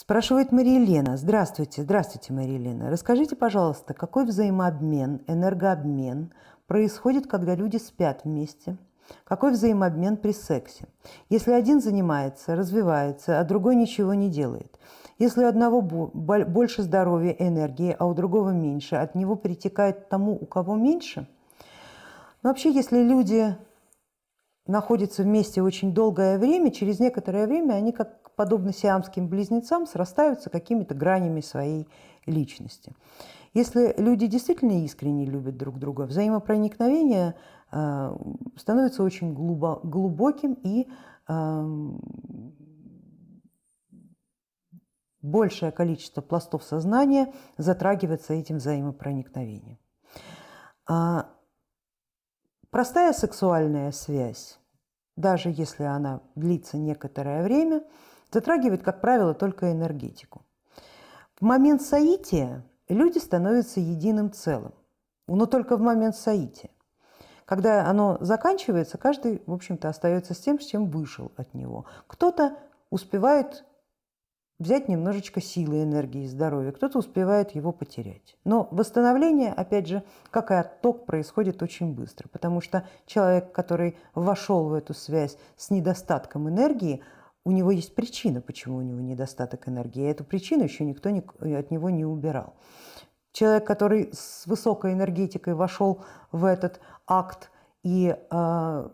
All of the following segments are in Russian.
Спрашивает Мария Лена. Здравствуйте, здравствуйте, Мария Лена. Расскажите, пожалуйста, какой взаимообмен, энергообмен происходит, когда люди спят вместе? Какой взаимообмен при сексе? Если один занимается, развивается, а другой ничего не делает. Если у одного больше здоровья, энергии, а у другого меньше, от него перетекает тому, у кого меньше. Но вообще, если люди находятся вместе очень долгое время, через некоторое время они как подобно сиамским близнецам, срастаются какими-то гранями своей личности. Если люди действительно искренне любят друг друга, взаимопроникновение э, становится очень глубоким и э, большее количество пластов сознания затрагивается этим взаимопроникновением. А простая сексуальная связь, даже если она длится некоторое время, затрагивает, как правило, только энергетику. В момент соития люди становятся единым целым, но только в момент соития. Когда оно заканчивается, каждый, в общем-то, остается с тем, с чем вышел от него. Кто-то успевает взять немножечко силы, энергии здоровья, кто-то успевает его потерять. Но восстановление, опять же, как и отток, происходит очень быстро, потому что человек, который вошел в эту связь с недостатком энергии, у него есть причина, почему у него недостаток энергии. И эту причину еще никто не, от него не убирал. Человек, который с высокой энергетикой вошел в этот акт и э,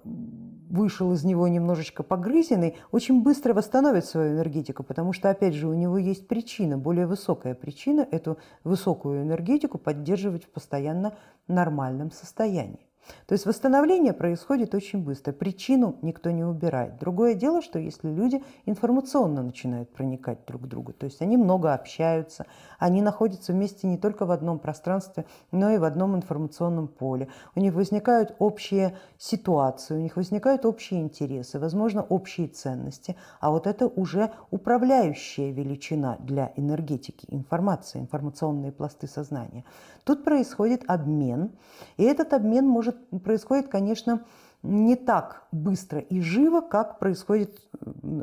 вышел из него немножечко погрызенный, очень быстро восстановит свою энергетику, потому что, опять же, у него есть причина, более высокая причина эту высокую энергетику поддерживать в постоянно нормальном состоянии. То есть восстановление происходит очень быстро, причину никто не убирает. Другое дело, что если люди информационно начинают проникать друг к другу, то есть они много общаются, они находятся вместе не только в одном пространстве, но и в одном информационном поле. У них возникают общие ситуации, у них возникают общие интересы, возможно, общие ценности, а вот это уже управляющая величина для энергетики, информации, информационные пласты сознания. Тут происходит обмен, и этот обмен может происходит, конечно, не так быстро и живо, как происходит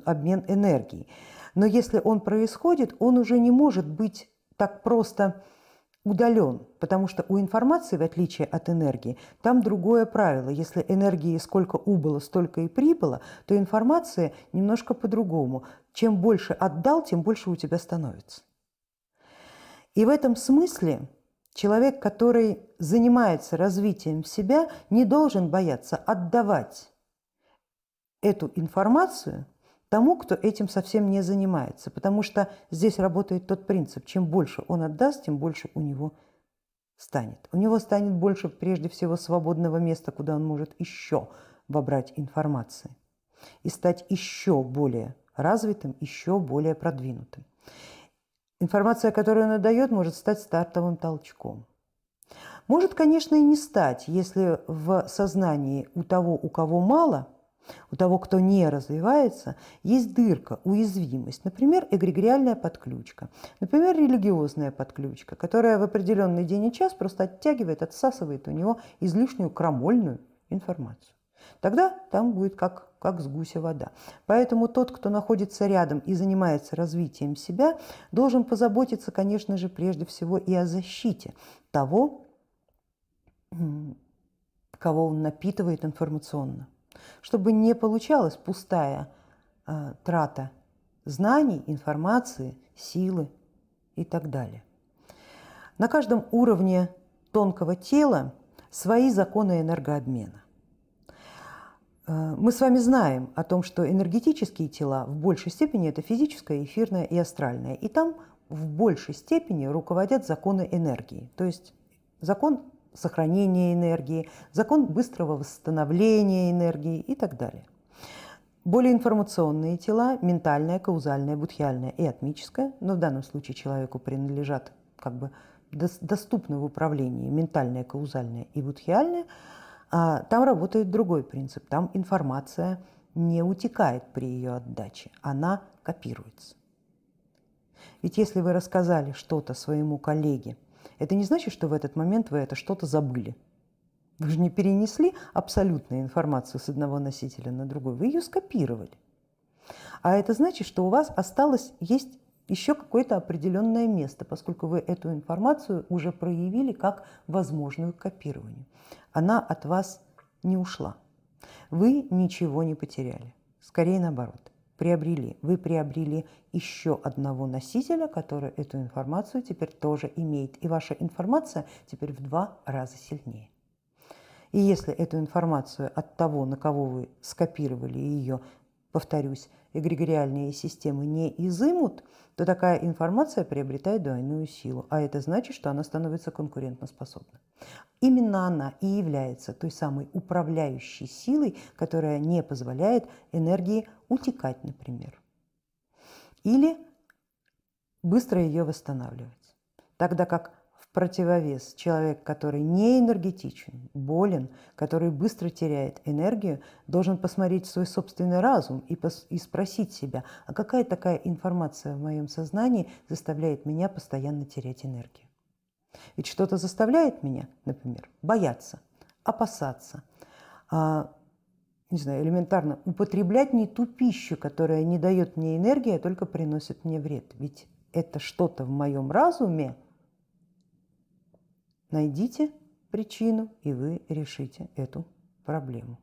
обмен энергией. Но если он происходит, он уже не может быть так просто удален, потому что у информации, в отличие от энергии, там другое правило. Если энергии сколько убыло, столько и прибыло, то информация немножко по-другому. Чем больше отдал, тем больше у тебя становится. И в этом смысле Человек, который занимается развитием себя, не должен бояться отдавать эту информацию тому, кто этим совсем не занимается. Потому что здесь работает тот принцип, чем больше он отдаст, тем больше у него станет. У него станет больше прежде всего свободного места, куда он может еще вобрать информации и стать еще более развитым, еще более продвинутым. Информация, которую она дает, может стать стартовым толчком. Может, конечно, и не стать, если в сознании у того, у кого мало, у того, кто не развивается, есть дырка, уязвимость, например, эгрегориальная подключка, например, религиозная подключка, которая в определенный день и час просто оттягивает, отсасывает у него излишнюю крамольную информацию. Тогда там будет как как с гуся вода. Поэтому тот, кто находится рядом и занимается развитием себя, должен позаботиться, конечно же, прежде всего и о защите того, кого он напитывает информационно, чтобы не получалась пустая э, трата знаний, информации, силы и так далее. На каждом уровне тонкого тела свои законы энергообмена. Э, мы с вами знаем о том, что энергетические тела в большей степени это физическое, эфирное и астральное. И там в большей степени руководят законы энергии. То есть закон сохранения энергии, закон быстрого восстановления энергии и так далее. Более информационные тела, ментальное, каузальное, будхиальное и атмическое, но в данном случае человеку принадлежат как бы доступны в управлении ментальное, каузальное и будхиальное – там работает другой принцип. Там информация не утекает при ее отдаче, она копируется. Ведь если вы рассказали что-то своему коллеге, это не значит, что в этот момент вы это что-то забыли. Вы же не перенесли абсолютную информацию с одного носителя на другой, вы ее скопировали. А это значит, что у вас осталось, есть еще какое-то определенное место, поскольку вы эту информацию уже проявили как возможную к копированию. Она от вас не ушла. Вы ничего не потеряли. Скорее наоборот, приобрели. Вы приобрели еще одного носителя, который эту информацию теперь тоже имеет. И ваша информация теперь в два раза сильнее. И если эту информацию от того, на кого вы скопировали ее, повторюсь, эгрегориальные системы не изымут, то такая информация приобретает двойную силу, а это значит, что она становится конкурентоспособной. Именно она и является той самой управляющей силой, которая не позволяет энергии утекать, например, или быстро ее восстанавливать. Тогда как противовес человек, который не энергетичен, болен, который быстро теряет энергию, должен посмотреть свой собственный разум и, пос и спросить себя, а какая такая информация в моем сознании заставляет меня постоянно терять энергию. Ведь что-то заставляет меня, например, бояться, опасаться, а, не знаю, элементарно употреблять не ту пищу, которая не дает мне энергии, а только приносит мне вред. Ведь это что-то в моем разуме, Найдите причину, и вы решите эту проблему.